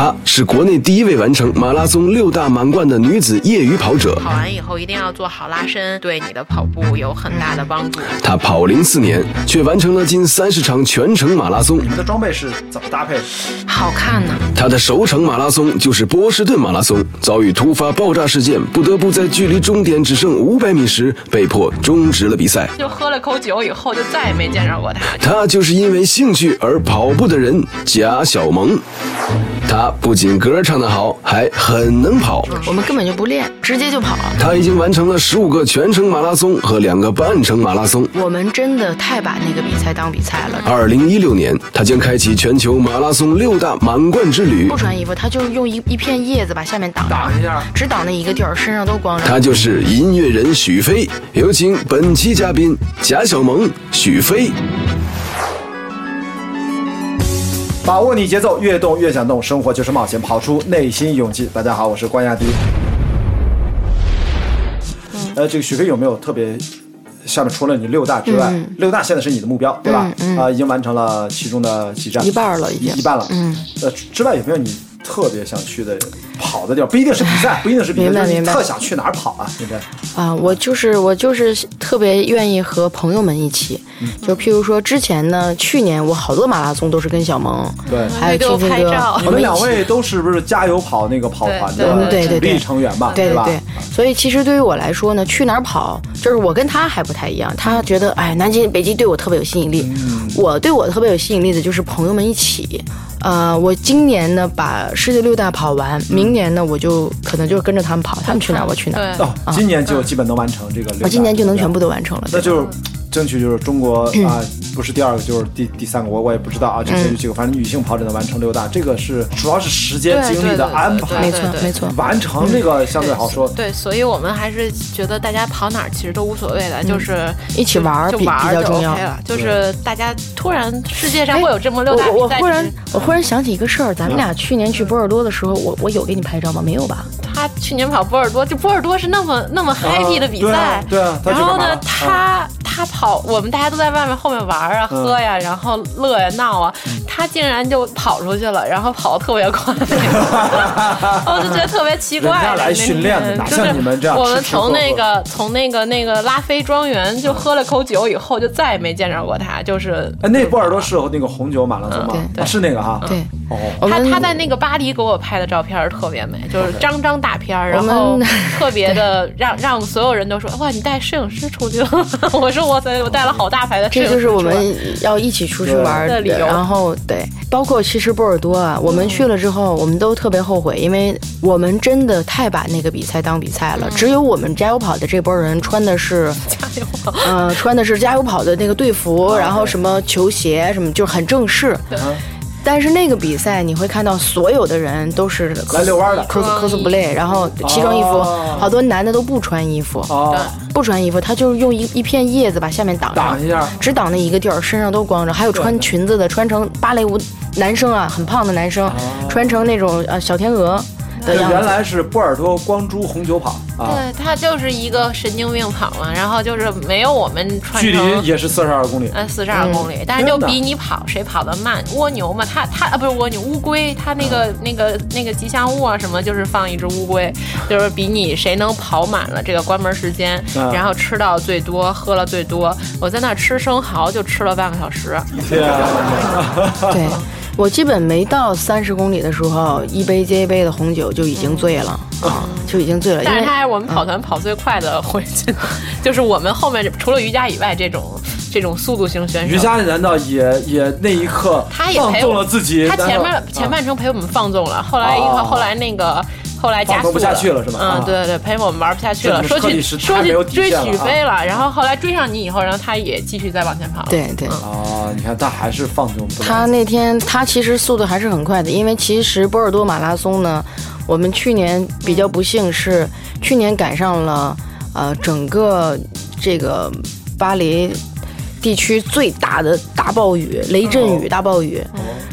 她是国内第一位完成马拉松六大满贯的女子业余跑者。跑完以后一定要做好拉伸，对你的跑步有很大的帮助。她跑龄四年，却完成了近三十场全程马拉松。你们的装备是怎么搭配的？好看呢。她的首场马拉松就是波士顿马拉松，遭遇突发爆炸事件，不得不在距离终点只剩五百米时被迫终止了比赛。就喝了口酒以后，就再也没见着过她。她就是因为兴趣而跑步的人，贾小萌。她不仅歌唱得好，还很能跑。我们根本就不练，直接就跑。他已经完成了十五个全程马拉松和两个半程马拉松。我们真的太把那个比赛当比赛了。二零一六年，他将开启全球马拉松六大满贯之旅不。穿衣服，他就用一一片叶子把下面挡着，挡一下只挡那一个地儿，身上都光着。他就是音乐人许飞。有请本期嘉宾贾小萌、许飞。把握你节奏，越动越想动，生活就是冒险，跑出内心勇气。大家好，我是关亚迪。呃，这个许飞有没有特别？下面除了你六大之外，六大现在是你的目标，对吧？啊、已经完成了其中的几站，一半了已经一一半了。嗯，呃，之外有没有你特别想去的跑的地儿？不一定是比赛，不一定是比赛，就是你明白明白特想去哪儿跑啊？现在啊，我就是我就是特别愿意和朋友们一起，嗯就譬如说之前呢，去年我好多马拉松都是跟小萌，对。还有给我青青哥拍照，你们两我们一起。位都是不是加油跑那个跑团的对对对对主力成员吧？吧？对对对，所以其实对于我来说呢，去哪儿跑，就是我跟他还不太一样。他觉得，哎，南京、北京对我特别有吸引力。嗯我对我特别有吸引力的就是朋友们一起。呃，我今年呢把世界六大跑完，明年呢我就可能就跟着他们跑，他们去哪儿我去哪儿。对，哦，今年就基本能完成这个。我今年就能全部。都完成了。那就是争取就是中国啊，不是第二个就是第第三个，我我也不知道啊，这些几个，反正女性跑者能完成六大，这个是主要是时间精力的安排，没错没错。完成这个相对好说。对，所以我们还是觉得大家跑哪儿其实都无所谓的，就是一起玩儿比就玩儿就比较重要 OK 了。就是大家突然世界上会有这么六大我我比赛，忽然我忽然想起一个事儿，咱们俩去年去波尔多的时候，我我有给你拍照吗？没有吧？他去年跑波尔多，就波尔多是那么那么 happy 的比赛，对然后呢他他跑，我们大家都在外面后面玩啊、嗯喝呀，然后乐呀、闹啊，他竟然就跑出去了，然后跑得特别快，我就觉得特别奇怪。人家来训练的哪就是像你们这样我们从那个从那个那个拉菲庄园就喝了口酒以后，就再也没见着过他，就是哎，那波尔多是那个红酒马拉松吗嗯？对啊是那个哈。对，哦，他他在那个巴黎给我拍的照片特别美，就是张张大片儿，然后特别的让让所有人都说哇，你带摄影师出去了？我说我我带了好大牌的这就是我们要一起出去玩儿的理由然后对，包括其实波尔多啊，我们去了之后，我们都特别后悔，因为我们真的太把那个比赛当比赛了。只有我们加油跑的这波人穿的是，加油跑呃，穿的是加油跑的那个队服，然后什么球鞋什么，就是很正式。但是那个比赛你会看到所有的人都是来遛弯儿的。cos cosplay，然后奇装异服，哦。好多男的都不穿衣服，哦，不穿衣服，他就是用一一片叶子把下面挡着，挡一下。只挡那一个地儿，身上都光着。还有穿裙子的，穿成芭蕾舞男生啊，很胖的男生，穿成那种呃小天鹅的样子。原来是波尔多光珠红酒跑啊，对它就是一个神经病跑嘛，然后就是没有我们穿距离成。也是四十二公里。呃，四十二公里，但是就比你跑谁跑得慢。蜗牛嘛，它它啊不是蜗牛，乌龟，它那个那个那个吉祥物啊什么，就是放一只乌龟，就是比你谁能跑满了这个关门时间，啊然后吃到最多，喝了最多。我在那儿吃生蚝就吃了半个小时，天啊！对，我基本没到三十公里的时候，一杯接一杯的红酒就已经醉了啊，就已经醉了。但是他还是我们跑团跑最快的回去，就是我们后面除了瑜伽以外，这种这种速度型选手，瑜伽难道也也那一刻他也放纵陪我了自己？他前面前半程陪我们放纵了，后来一哦后来那个。后来加速不下去了是吧啊嗯，对对对，陪我们玩不下去了，说去说去追许飞了，然后后来追上你以后，然后他也继续再往前跑。对对。哦，你看他还是放纵。他那天他其实速度还是很快的，因为其实波尔多马拉松呢，我们去年比较不幸是去年赶上了呃整个这个巴黎地区最大的大暴雨、雷阵雨、大暴雨，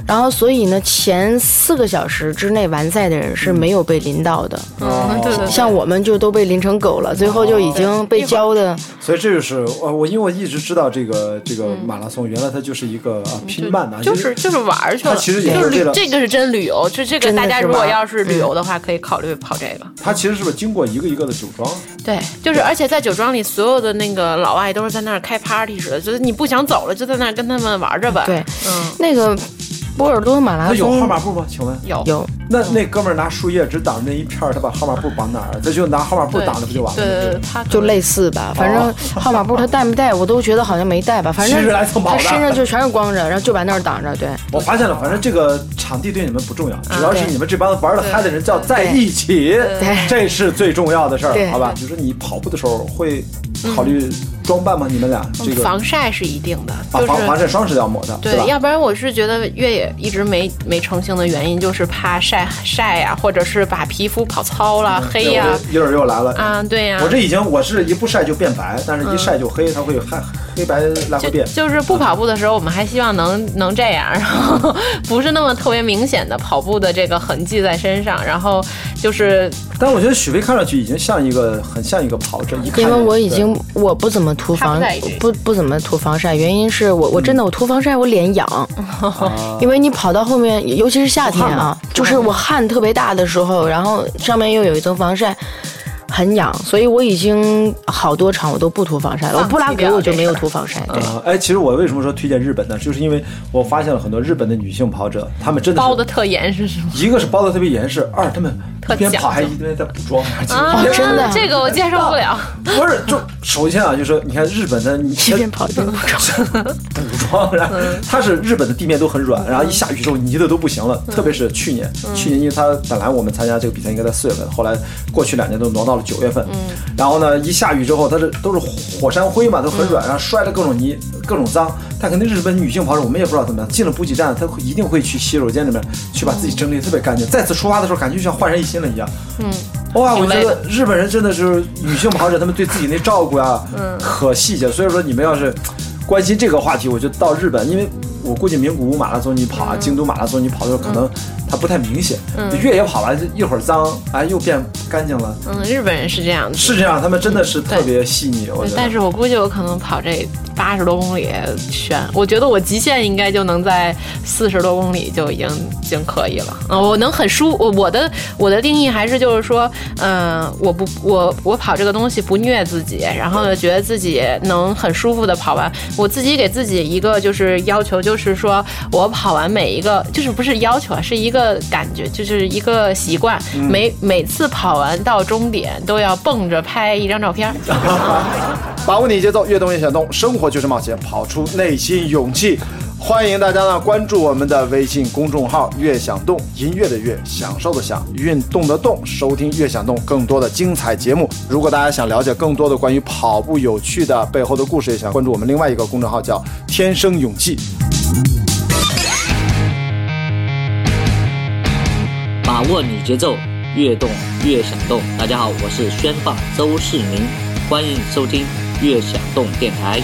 然后所以呢，前四个小时之内完赛的人是没有被淋到的，嗯，对像我们就都被淋成狗了，最后就已经被浇的。所以这就是我我因为我一直知道这个这个马拉松，原来它就是一个啊拼慢的，就是就是玩儿去了。它其实也就是是为了旅这个是真旅游，就这个大家如果要是旅游的话，可以考虑跑这个。它其实是不是经过一个一个的酒庄？对，就是而且在酒庄里，所有的那个老外都是在那儿开 party 似的，就是你不想走了，就在那儿跟他们玩着吧。对，嗯，那个波尔多马拉松有号码布吗？请问？有有那那哥们儿拿树叶只挡那一片儿，他把号码布绑哪儿？他就拿号码布挡着不就完了吗？对对对，他就类似吧，反正号码布他带没带，我都觉得好像没带吧，反正他身上就全是光着，然后就把那儿挡着，对。我发现了，反正这个场地对你们不重要，主要是你们这帮玩的嗨的人叫在一起，对这是最重要的事儿，好吧？就是你跑步的时候会考虑装扮吗？你们俩这个。防晒是一定的，啊就是防防晒霜是要抹的，对，？要不然我是觉得越野一直没没成型的原因，就是怕晒晒呀、或者是把皮肤跑糙了、黑呀、一会儿又来了。啊，对呀、我这已经我是一不晒就变白，但是一晒就黑，它会黑黑白来回就变。就是不跑步的时候，我们还希望能能这样，然后 不是那么特别明显的跑步的这个痕迹在身上，然后就是但我觉得许飞看上去已经像一个很像一个跑者，一看因为我已经我不怎么涂防他不不不怎么涂防晒，原因是我我真的我涂防晒我脸痒，啊因为你跑到后面，尤其是夏天啊，就是我汗特别大的时候，然后上面又有一层防晒。很痒，所以我已经好多场我都不涂防晒了。我布拉格我就没有涂防晒，对，啊，哎，其实我为什么说推荐日本呢？就是因为我发现了很多日本的女性跑者，她们真的是包的特严实，是吗？一个是包的特别严实，二她们一边跑还一边在补妆，啊真的这个我接受不了。不是，就首先啊，就是说，你看日本的，你 一边跑一边补妆。补妆，然后它是日本的地面都很软，然后一下雨之后泥的都不行了。特别是去年，去年因为它本来我们参加这个比赛应该在四月份，后来过去两年都挪到了九月份。然后呢，一下雨之后，它是都是火山灰嘛，都很软，然后摔的各种泥，各种脏。但肯定日本女性跑者，我们也不知道怎么样，进了补给站，她会一定会去洗手间里面去把自己整理得特别干净。再次出发的时候，感觉就像焕然一新了一样。嗯，哇，我觉得日本人真的是女性跑者，他们对自己那照顾呀，嗯，可细节。所以说，你们要是关心这个话题，我就到日本，因为我估计名古屋马拉松你跑啊，京都马拉松你跑的时候，可能它不太明显。嗯越野跑完一会儿脏，哎，又变干净了。嗯，日本人是这样子。是这样，他们真的是特别细腻。我觉，得。但是我估计我可能跑这八十多公里悬，我觉得我极限应该就能在四十多公里就已经已经可以了。嗯，我能很舒，我我的我的定义还是就是说，嗯、我不我我跑这个东西不虐自己，然后呢觉得自己能很舒服的跑完。我自己给自己一个就是要求，就是说我跑完每一个就是不是要求啊，是一个感觉，就是一个习惯，每每次跑完到终点都要蹦着拍一张照片。把握你节奏，越动越想动，生活就是冒险，跑出内心勇气。欢迎大家呢关注我们的微信公众号“越想动”，音乐的越，享受的享，运动的动，收听“越想动”更多的精彩节目。如果大家想了解更多的关于跑步有趣的背后的故事，也想关注我们另外一个公众号叫“天生勇气”。把握你节奏，越动越想动。大家好，我是宣爸周世明，欢迎收听越想动电台。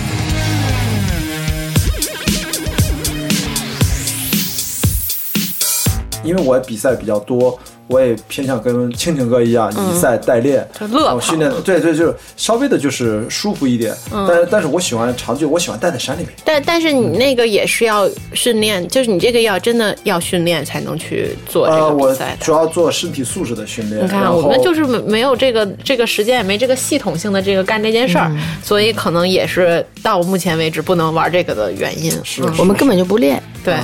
因为我比赛比较多，我也偏向跟青青哥一样以赛代练，就乐跑然后训练，对对，就是稍微的就是舒服一点。但是但是我喜欢长距，我喜欢待在山里面。但但是你那个也是要训练，就是你这个要真的要训练才能去做这呃，个我比赛的。主要做身体素质的训练。你看，我们就是没没有这个这个时间，也没这个系统性的这个干这件事儿，嗯所以可能也是到目前为止不能玩这个的原因。是我们根本就不练，对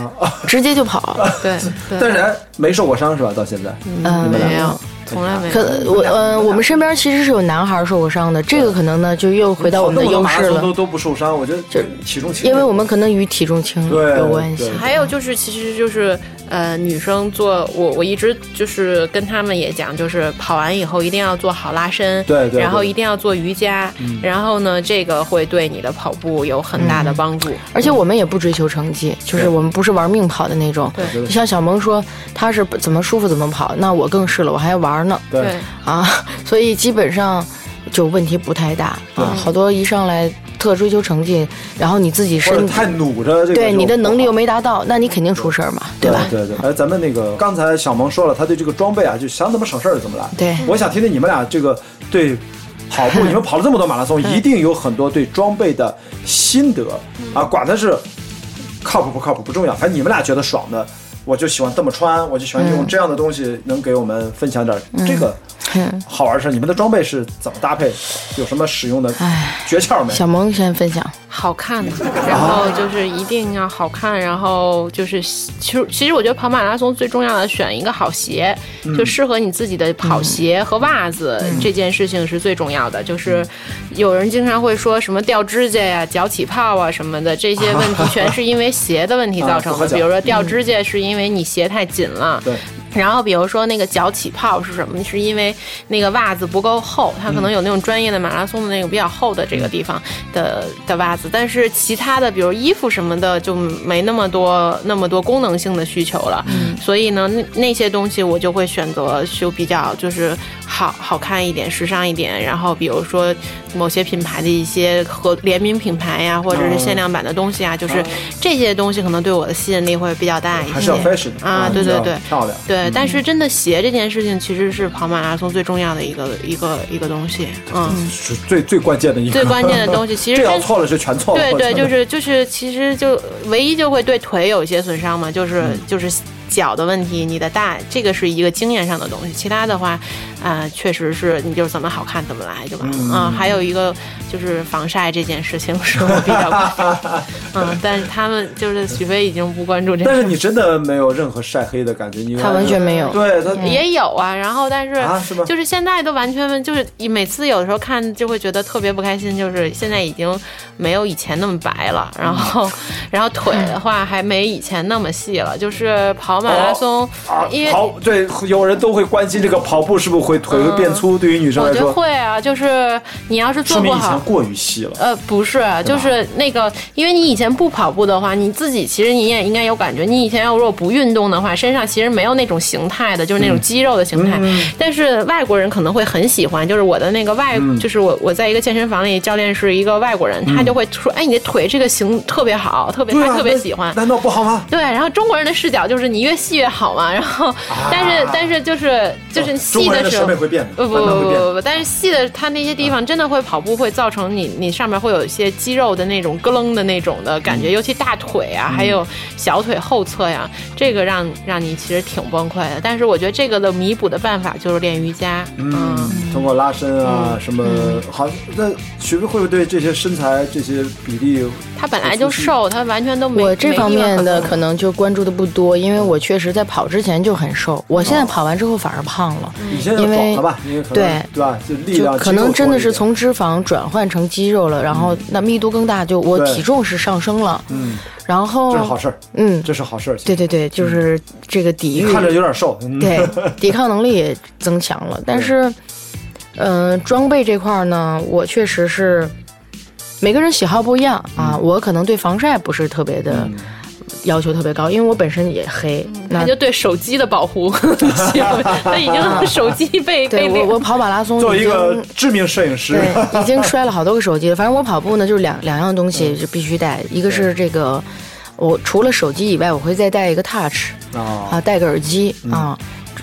直接就跑。对 对，但是还没受过伤是吧？到现在，嗯没有，从来没有。可我呃，我们身边其实是有男孩受过伤的，这个可能呢就又回到我们的优势了都，都不受伤，我觉得这体重轻，因为我们可能与体重轻有关系。还有就是，其实就是呃，女生做我我一直就是跟他们也讲，就是跑完以后一定要做好拉伸，对对对然后一定要做瑜伽，然后呢，这个会对你的跑步有很大的帮助。而且我们也不追求成绩，就是我们不是玩命跑的那种。对就像小萌说，他是怎么舒服怎么跑，那我更是了，我还玩呢对啊，所以基本上就问题不太大啊。好多一上来特追求成绩，然后你自己身太努着这个，对你的能力又没达到，那你肯定出事儿嘛，对吧？对对，哎，咱们那个刚才小萌说了，他对这个装备啊，就想怎么省事儿怎么来。对我想听听你们俩这个对跑步，你们跑了这么多马拉松，一定有很多对装备的心得啊，管它是靠谱不靠谱不重要，反正你们俩觉得爽的，我就喜欢这么穿，我就喜欢用这样的东西，能给我们分享点儿这个好玩的事。你们的装备是怎么搭配？有什么使用的诀窍没？小萌先分享，好看，然后就是一定要好看，然后就是其实其实我觉得跑马拉松最重要的选一个好鞋，就适合你自己的跑鞋和袜子这件事情是最重要的。就是有人经常会说什么掉指甲呀、脚起泡啊什么的，这些问题全是因为鞋的问题造成的。比如说掉指甲是因为你鞋太紧了，对。然后比如说那个脚起泡是什么？是因为那个袜子不够厚，它可能有那种专业的马拉松的那种比较厚的这个地方的的袜子，但是其他的比如衣服什么的就没那么多那么多功能性的需求了。嗯所以呢，那那些东西我就会选择就比较就是好好看一点、时尚一点。然后比如说某些品牌的一些和联名品牌呀，或者是限量版的东西啊，就是这些东西可能对我的吸引力会比较大一些。还是要 fashion 啊，对对对，漂亮。对，但是真的鞋这件事情其实是跑马拉松最重要的一个一个一个东西，嗯，是最最关键的一个。最关键的东西 其实真这要错了是全错了。对对，就是就是，其实就唯一就会对腿有一些损伤嘛，就是就是脚的问题，你的大这个是一个经验上的东西，其他的话，啊、确实是你就是怎么好看怎么来就完了啊、还有一个就是防晒这件事情是我比较关注，嗯，但是他们就是许飞已经不关注这个。但是你真的没有任何晒黑的感觉，你他完全没有。对他也有啊，然后但是啊是就是现在都完全就是每次有的时候看就会觉得特别不开心，就是现在已经没有以前那么白了，然后然后腿的话还没以前那么细了，就是跑马拉松，啊因为。跑对，有人都会关心这个跑步是不是会腿会变粗，对于女生我觉得来说，会啊，就是你要是做不好，以前过于细了。呃，不是，就是那个，因为你以前不跑步的话，你自己其实你也应该有感觉。你以前要如果不运动的话，身上其实没有那种形态的，就是那种肌肉的形态。但是外国人可能会很喜欢，就是我的那个外，就是我我在一个健身房里，教练是一个外国人，他就会说，哎，你的腿这个形特别好，特别啊，他特别喜欢。难道不好吗？对，然后中国人的视角就是你越细越好嘛，然后，但是但是就是就是细的时候审美会变的，不不慢慢会变的。不不不，但是细的它那些地方真的会跑步会造成你你上面会有一些肌肉的那种咯楞的那种的感嗯觉，尤其大腿啊，还有小腿后侧呀，这个让让你其实挺崩溃的。但是我觉得这个的弥补的办法就是练瑜伽，嗯，通过拉伸啊，什么好？那许飞会不会对这些身材、这些比例？他本来就瘦，他完全都没我这方面的可能就关注的不多，因为我确实在跑之前就很瘦，我现在跑完之后反而胖了。你现在因为饱了？因为对对吧？就可能真的是从脂肪转换成肌肉了，然后那密度更大，就我体重是上升了，嗯，然后这是好事儿，嗯，这是好事儿。对对对，就是这个抵御看着有点瘦，嗯对，抵抗能力也增强了。但是，嗯、装备这块儿呢，我确实是每个人喜好不一样啊。嗯我可能对防晒不是特别的要求特别高，因为我本身也黑。那就对手机的保护，他已经手机被被对我我跑马拉松已作为一个经知名摄影师，对已经摔了好多个手机了。反正我跑步呢，就是两两样东西就必须带，一个是这个。我除了手机以外，我会再带一个 Touch 啊，啊，带个耳机啊，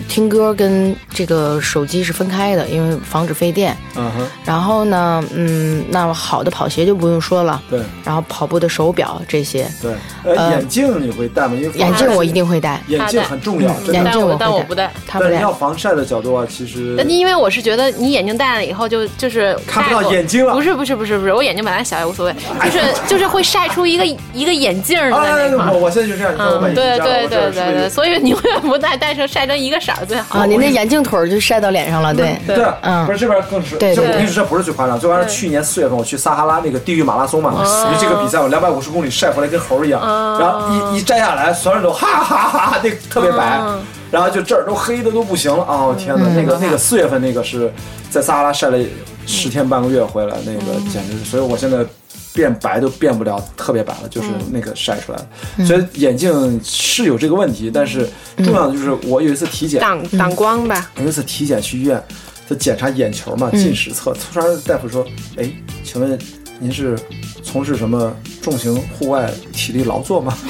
听歌跟这个手机是分开的，因为防止费电。嗯哼，然后呢，嗯，那好的跑鞋就不用说了，对然后跑步的手表这些，对。呃，呃眼镜你会戴吗？因为眼镜我一定会戴，眼镜很重要，眼镜但我但我不戴。他不戴但你要。防晒的角度啊，其实那因为我是觉得你眼镜戴了以后就就是看不到眼睛了不是不是不是不是，我眼睛本来小也无所谓，就是就是会晒出一个一个眼镜儿的哎，那块儿。我我现在就这样，你看我对对对对对，所以你永远不戴，戴成晒成一个色儿最好。啊，你那眼镜腿儿就晒到脸上了，对，对，嗯。不是这边更是，对我跟你说，这不是最夸张，最夸张去年四月份我去撒哈拉那个地狱马拉松嘛，因为这个比赛我两百五十公里晒回来跟猴一样，然后一一摘下来，所有人都哈哈哈哈，那个特别白，然后就这儿都黑的都不行了，哦天哪，那个那个四月份那个是在撒哈拉晒了十天半个月回来，那个简直是，所以我现在。变白都变不了特别白了，就是那个晒出来的。所以眼镜是有这个问题，但是重要的就是我有一次体检，挡挡光吧，有一次体检去医院，他检查眼球嘛，近视测，突然大夫说：“哎，请问您是从事什么重型户外体力劳作吗？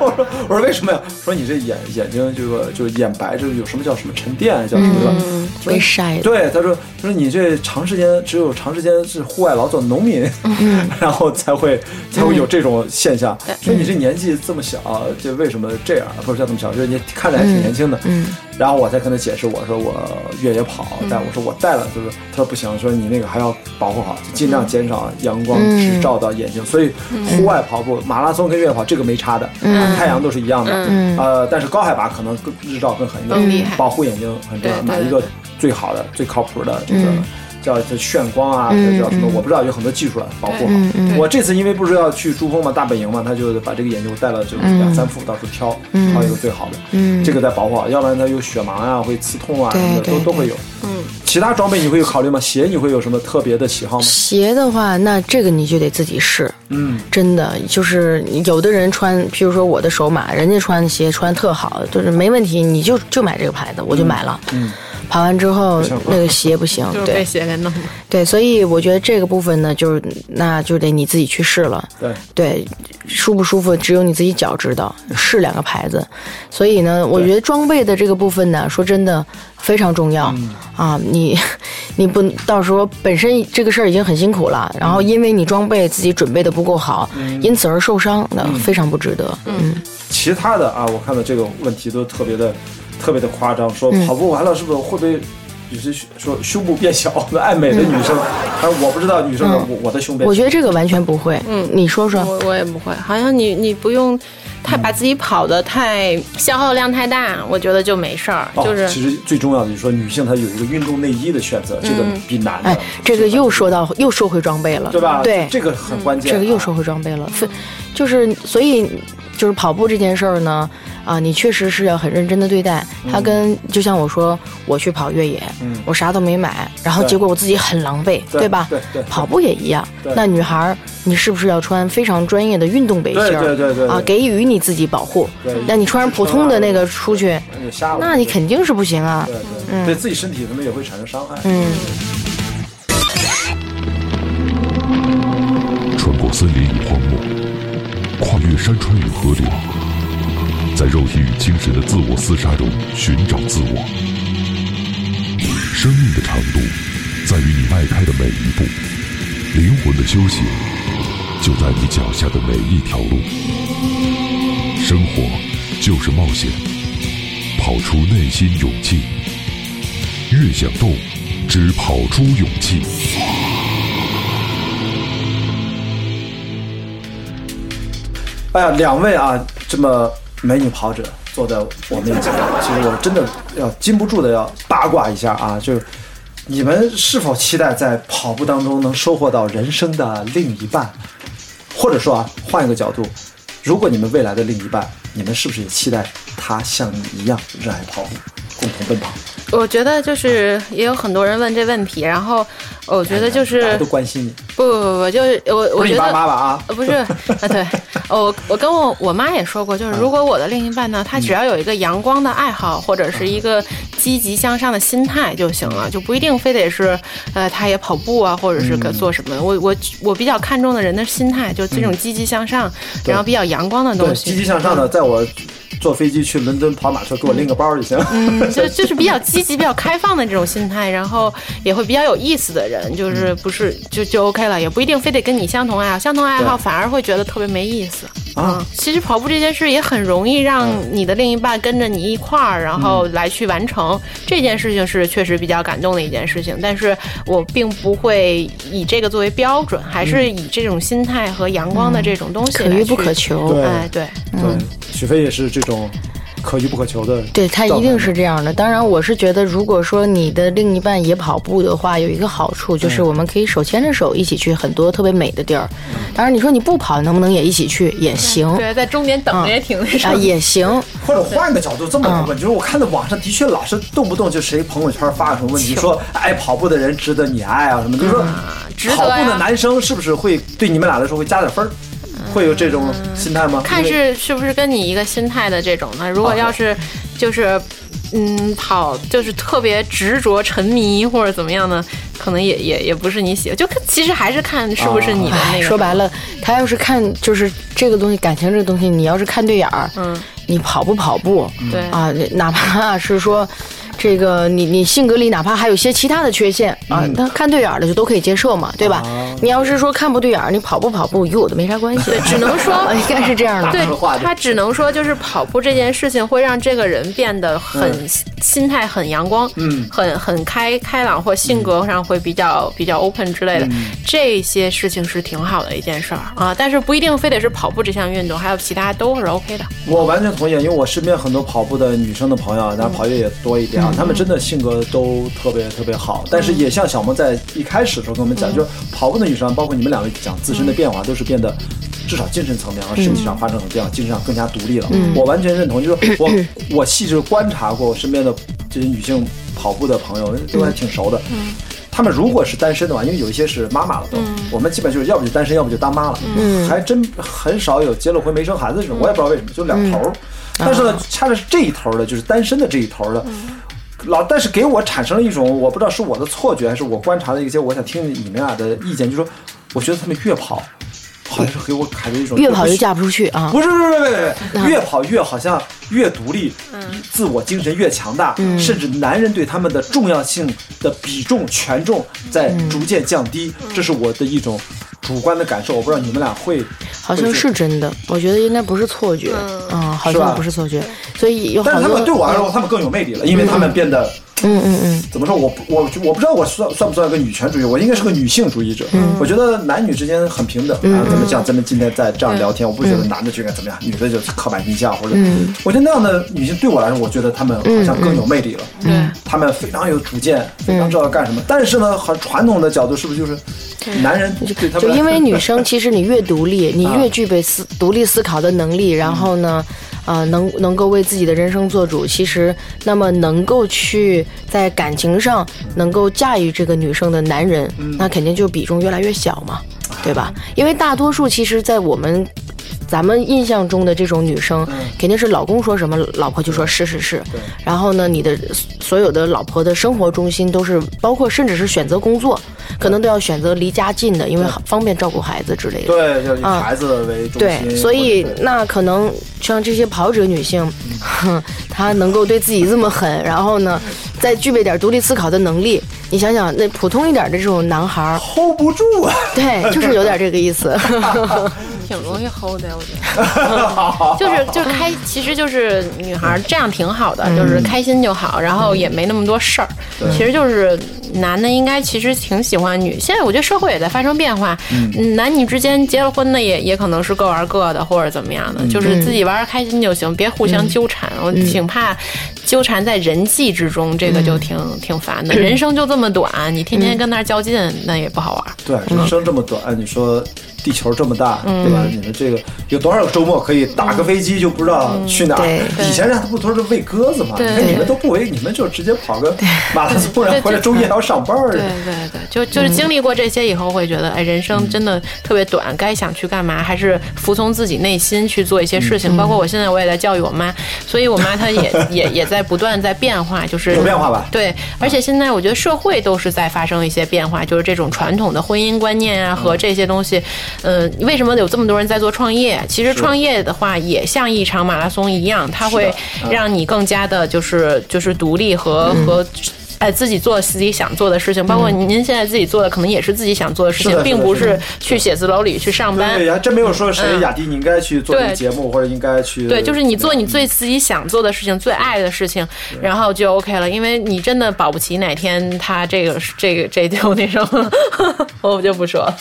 我说我说为什么呀？说你这眼眼睛这个就眼白这有什么叫什么沉淀啊叫什么的？嗯，被晒的。对，他说他说你这长时间只有长时间是户外劳作农民，然后才会才会有这种现象。说你这年纪这么小，这为什么这样？不是叫这么小，就是你看着还挺年轻的。嗯，然后我才跟他解释，我说我越野跑，但我说我带了，就是他说不行，说你那个还要保护好，尽量减少阳光直照到眼睛。所以户外跑步、马拉松跟越野跑这个没差的，太阳都是一样的。呃，但是高海拔可能更日照更狠一点，保护眼睛很重要，买一个最好的、最靠谱的这个。叫叫炫光啊，这叫什么？我不知道，有很多技术了，保护好。我这次因为不是要去珠峰嘛，大本营嘛，他就把这个眼镜我带了，就两三副，到处挑，挑一个最好的。嗯这个再保护好，要不然它有血盲啊，会刺痛啊，什么的都都会有。嗯，其他装备你会有考虑吗？鞋你会有什么特别的喜好吗？鞋的话，那这个你就得自己试。嗯，真的就是有的人穿，譬如说我的手码，人家穿鞋穿特好，就是没问题，你就就买这个牌子，我就买了。嗯，跑完之后那个鞋不行，就是被对鞋给弄了。对，所以我觉得这个部分呢，就是那就得你自己去试了。对，对，舒不舒服只有你自己脚知道，试两个牌子。所以呢，我觉得装备的这个部分呢，说真的非常重要、啊！你你不到时候本身这个事儿已经很辛苦了，然后因为你装备自己准备的不够好，因此而受伤，那非常不值得。嗯，其他的啊，我看到这个问题都特别的特别的夸张，说跑步完了是不是会不会？有些说胸部变小，爱美的女生，但是我不知道女生的我我的胸变小，我觉得这个完全不会。嗯，你说说。我我也不会，好像你你不用太把自己跑得太消耗量太大，我觉得就没事儿。哦就是其实最重要的就是说，女性她有一个运动内衣的选择，这个比男的，哎，这个又说到又说回装备了，对吧？对，这个很关键啊。这个又说回装备了，非就是所以就是跑步这件事儿呢，啊，你确实是要很认真的对待。它跟就像我说，我去跑越野，嗯我啥都没买，然后结果我自己很狼狈，对吧？对对对跑步也一样。那女孩儿，你是不是要穿非常专业的运动背心儿？对对对对对啊，给予你自己保护对。那你穿上普通的那个出去，那就瞎了。那你肯定是不行啊对。对对自己身体他们也会产生伤害。嗯，穿过森林与荒漠，跨越山川与河流，在肉体与精神的自我厮杀中寻找自我。生命的长度在于你迈开的每一步，灵魂的修行就在你脚下的每一条路。生活就是冒险，跑出内心勇气。越想动，只跑出勇气。哎呀，两位啊，这么美女跑者坐在我面前，其实我真的要禁不住的要八卦一下啊，就是你们是否期待在跑步当中能收获到人生的另一半？或者说啊，换一个角度，如果你们未来的另一半，你们是不是也期待他像你一样热爱跑步，共同奔跑？我觉得就是也有很多人问这问题，然后我觉得就是大家都关心你，不不不不，就是我我觉得妈吧啊？呃，不是，啊，对，我我跟我我妈也说过，就是如果我的另一半呢，他只要有一个阳光的爱好，或者是一个积极向上的心态就行了，就不一定非得是，呃，他也跑步啊，或者是个做什么。我我我比较看重的人的心态，就这种积极向上，然后比较阳光的，东西。积极向上的，在我坐飞机去伦敦跑马车，给我拎个包就行。嗯，就 就是比较积极、比较开放的这种心态，然后也会比较有意思的人，就是不是就就 OK 了，也不一定非得跟你相同爱好，相同爱好反而会觉得特别没意思。啊嗯，其实跑步这件事也很容易让你的另一半跟着你一块儿，然后来去完成这件事情，是确实比较感动的一件事情。但是我并不会以这个作为标准，还是以这种心态和阳光的这种东西可遇不可求。对哎，对，对，许飞也是这种可遇不可求的。对他一定是这样的。当然，我是觉得，如果说你的另一半也跑步的话，有一个好处就是我们可以手牵着手一起去很多特别美的地儿。当然，你说你不跑，能不能也一起去也行对，在终点等着也挺那啥啊，也行。或者换个角度这么问，就是我看到网上的确老是动不动就谁朋友圈发个什么问题，说爱跑步的人值得你爱啊什么，就是说跑步的男生是不是会对你们俩来说会加点分儿？会有这种心态吗？看是是不是跟你一个心态的这种呢？如果要是就是嗯，跑就是特别执着、沉迷或者怎么样呢？可能也也也不是你喜欢，就看其实还是看是不是你的那个。说白了，他要是看就是这个东西，感情这个东西，你要是看对眼儿，嗯，你跑不跑步，对啊，哪怕是说。这个你你性格里哪怕还有些其他的缺陷啊，他看对眼儿的就都可以接受嘛，对吧？你要是说看不对眼儿，你跑不跑步与我都没啥关系，对只能说 应该是这样的。对，他只能说就是跑步这件事情会让这个人变得很心态很阳光，嗯很很开开朗，或性格上会比较比较 open 之类的，这些事情是挺好的一件事儿啊。但是不一定非得是跑步这项运动，还有其他都是 OK 的。我完全同意，因为我身边很多跑步的女生的朋友，当然跑越也多一点啊，她们真的性格都特别特别好。但是也像小萌在一开始的时候跟我们讲，就是跑步的女生，包括你们两位讲自身的变化，都是变得。至少精神层面和身体上发生了变化，精神上更加独立了。我完全认同，就是我我细致观察过我身边的这些女性跑步的朋友，都还挺熟的。她们如果是单身的话，因为有一些是妈妈了都，我们基本就是要不就单身，要不就当妈了，还真很少有结了婚没生孩子这种。我也不知道为什么，就两头儿。但是呢，恰恰是这一头儿的，就是单身的这一头儿的。老，但是给我产生了一种我不知道是我的错觉，还是我观察的一些，我想听你们俩的意见，就是说，我觉得他们越跑，好像是给我感觉一种越跑越嫁不出去啊！不是不是不是不是，越跑越好像越独立，自我精神越强大，甚至男人对他们的重要性的比重权重在逐渐降低，这是我的一种主观的感受。我不知道你们俩会，好像是真的，我觉得应该不是错觉，嗯，好是吧像不是错觉，所以有好多但是他们对我来说，他们更有魅力了，因为他们变得。嗯嗯嗯，怎么说？我我我不知道我算算不算个女权主义，我应该是个女性主义者。我觉得男女之间很平等。啊，咱们像咱们今天在这样聊天，我不觉得男的就应该怎么样，女的就刻板印象或者。我觉得那样的女性对我来说，我觉得她们好像更有魅力了。对，她们非常有主见，非常知道干什么。但是呢，很传统的角度，是不是就是男人对他们就因为女生，其实你越独立，你啊越具备思独立思考的能力，然后呢，呃，能能够为自己的人生做主。其实，那么能够去在感情上能够驾驭这个女生的男人，嗯那肯定就比重越来越小嘛，对吧？因为大多数其实，在我们。咱们印象中的这种女生，肯定是老公说什么，老婆就说是是是。然后呢，你的所有的老婆的生活中心都是，包括甚至是选择工作，可能都要选择离家近的，因为好方便照顾孩子之类的。对，就是以啊孩子为中心。对，所以那可能像这些跑者女性，哼，她能够对自己这么狠，然后呢，再具备点独立思考的能力。你想想，那普通一点的这种男孩儿，hold 不住啊。对，就是有点这个意思。挺容易 hold 的，我觉得。就是就是开，其实就是女孩这样挺好的，就是开心就好，然后也没那么多事儿。其实就是男的应该其实挺喜欢女，现在我觉得社会也在发生变化，嗯，男女之间结了婚的也也可能是各玩各的或者怎么样的，就是自己玩儿开心就行，别互相纠缠。我挺怕纠缠在人际之中，这个就挺挺烦的。人生就这么短，你天天跟那儿较劲，那也不好玩儿。对，人生这么短，你说地球这么大，对吧？你们这个有多少个周末可以打个飞机就不知道去哪儿？以前人家不都是喂鸽子吗？你看你们都不喂，你们就直接跑个马拉松，然后回来周一还要上班儿。对对对，就就是经历过这些以后，会觉得，哎，人生真的特别短，该想去干嘛，还是服从自己内心去做一些事情。包括我现在我也在教育我妈，所以我妈她也 也也在不断在变化，就是有变化吧对，而且现在我觉得社会都是在发生一些变化，就是这种传统的婚姻观念啊和这些东西，嗯、为什么有这么多人在做创业？其实创业的话，也像一场马拉松一样，它会嗯让你更加的，就是就是独立和、和。哎，自己做自己想做的事情，包括您现在自己做的，可能也是自己想做的事情，并不是去写字楼里去上班。对，还真没有说谁嗯。雅迪你应该去做这个节目，或者应该去对，就是你做你最自己想做的事情，最爱的事情，然后就 OK 了。因为你真的保不齐哪天他这个这个这就那什么，我就不说了。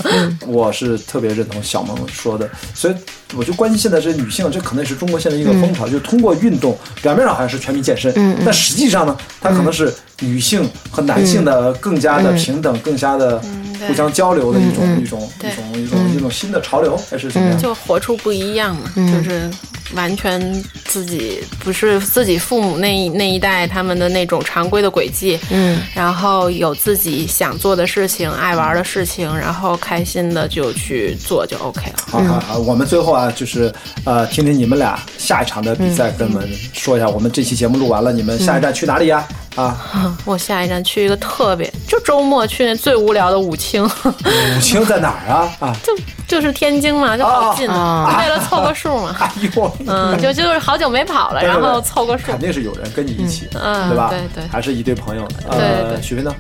我是特别认同小萌说的，所以我就关心现在这女性，这可能也是中国现在一个风潮，就是通过运动，表面上好像是全民健身，但实际上呢，它可能是女性和男性的更加的平等，更加的互相交流的一种、一种一种一种一种新的潮流，还是怎么样？就活出不一样嘛，就是完全自己不是自己父母那一那一代他们的那种常规的轨迹，嗯，然后有自己想做的事情、爱玩的事情，然后开心的就去做就 OK 了。好好好，我们最后啊，就是呃，听听你们俩下一场的比赛，跟我们说一下。我们这期节目录完了，你们下一站去哪里呀？啊，我下一站去一个特别，就周末去那最无聊的武清，武清在哪儿啊？啊，就就是天津嘛，就好近，啊为了凑个数嘛。哎呦，嗯，就就是好久没跑了，然后凑个数肯。定是有人跟你一起，嗯对吧？对对还是一对朋友。对呃，对许飞呢？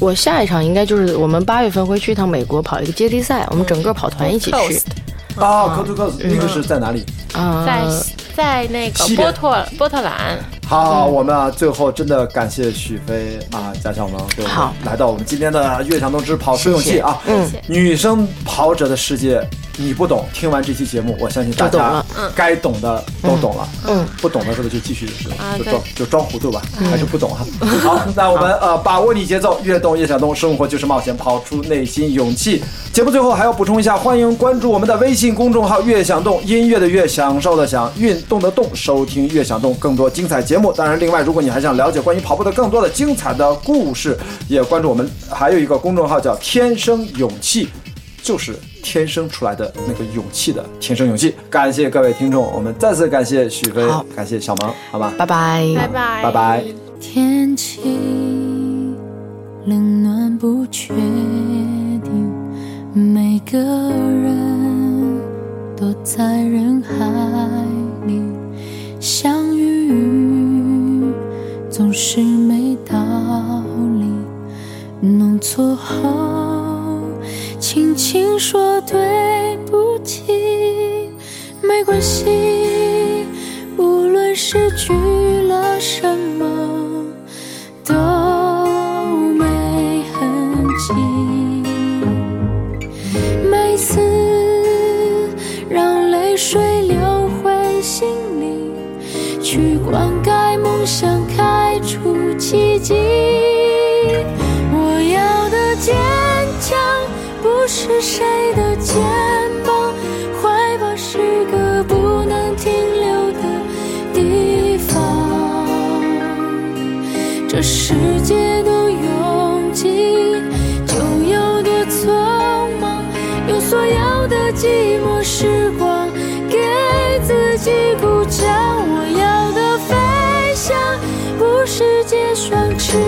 我下一场应该就是我们八月份会去一趟美国跑一个接力赛，我们整个跑团一起去 Coast 啊，Coast to Coast，那个是在哪里？啊。在在那个波特波特兰，好，我们啊，最后真的感谢许飞啊，贾小萌，给我们好。来到我们今天的悦享动之跑出勇气啊，女生跑者的世界你不懂，听完这期节目，我相信大家该懂的都懂了，嗯，不懂的是不是就继续就装就装糊涂吧，还是不懂哈。好，那我们呃把握你节奏，越动越想动，生活就是冒险，跑出内心勇气。节目最后还要补充一下，欢迎关注我们的微信公众号“越想动”，音乐的越，享受的享，运动的动，收听“越想动”更多精彩节目。当然，另外如果你还想了解关于跑步的更多的精彩的故事，也关注我们还有一个公众号叫“天生勇气”。就是天生出来的那个勇气的天生勇气。感谢各位听众，我们再次感谢许飞，感谢小萌，好吧，拜拜，拜拜。拜拜。天气冷暖不确定，每个人都在人海所有的寂寞时光给自己鼓掌。我要的飞翔，不是借双翅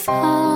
方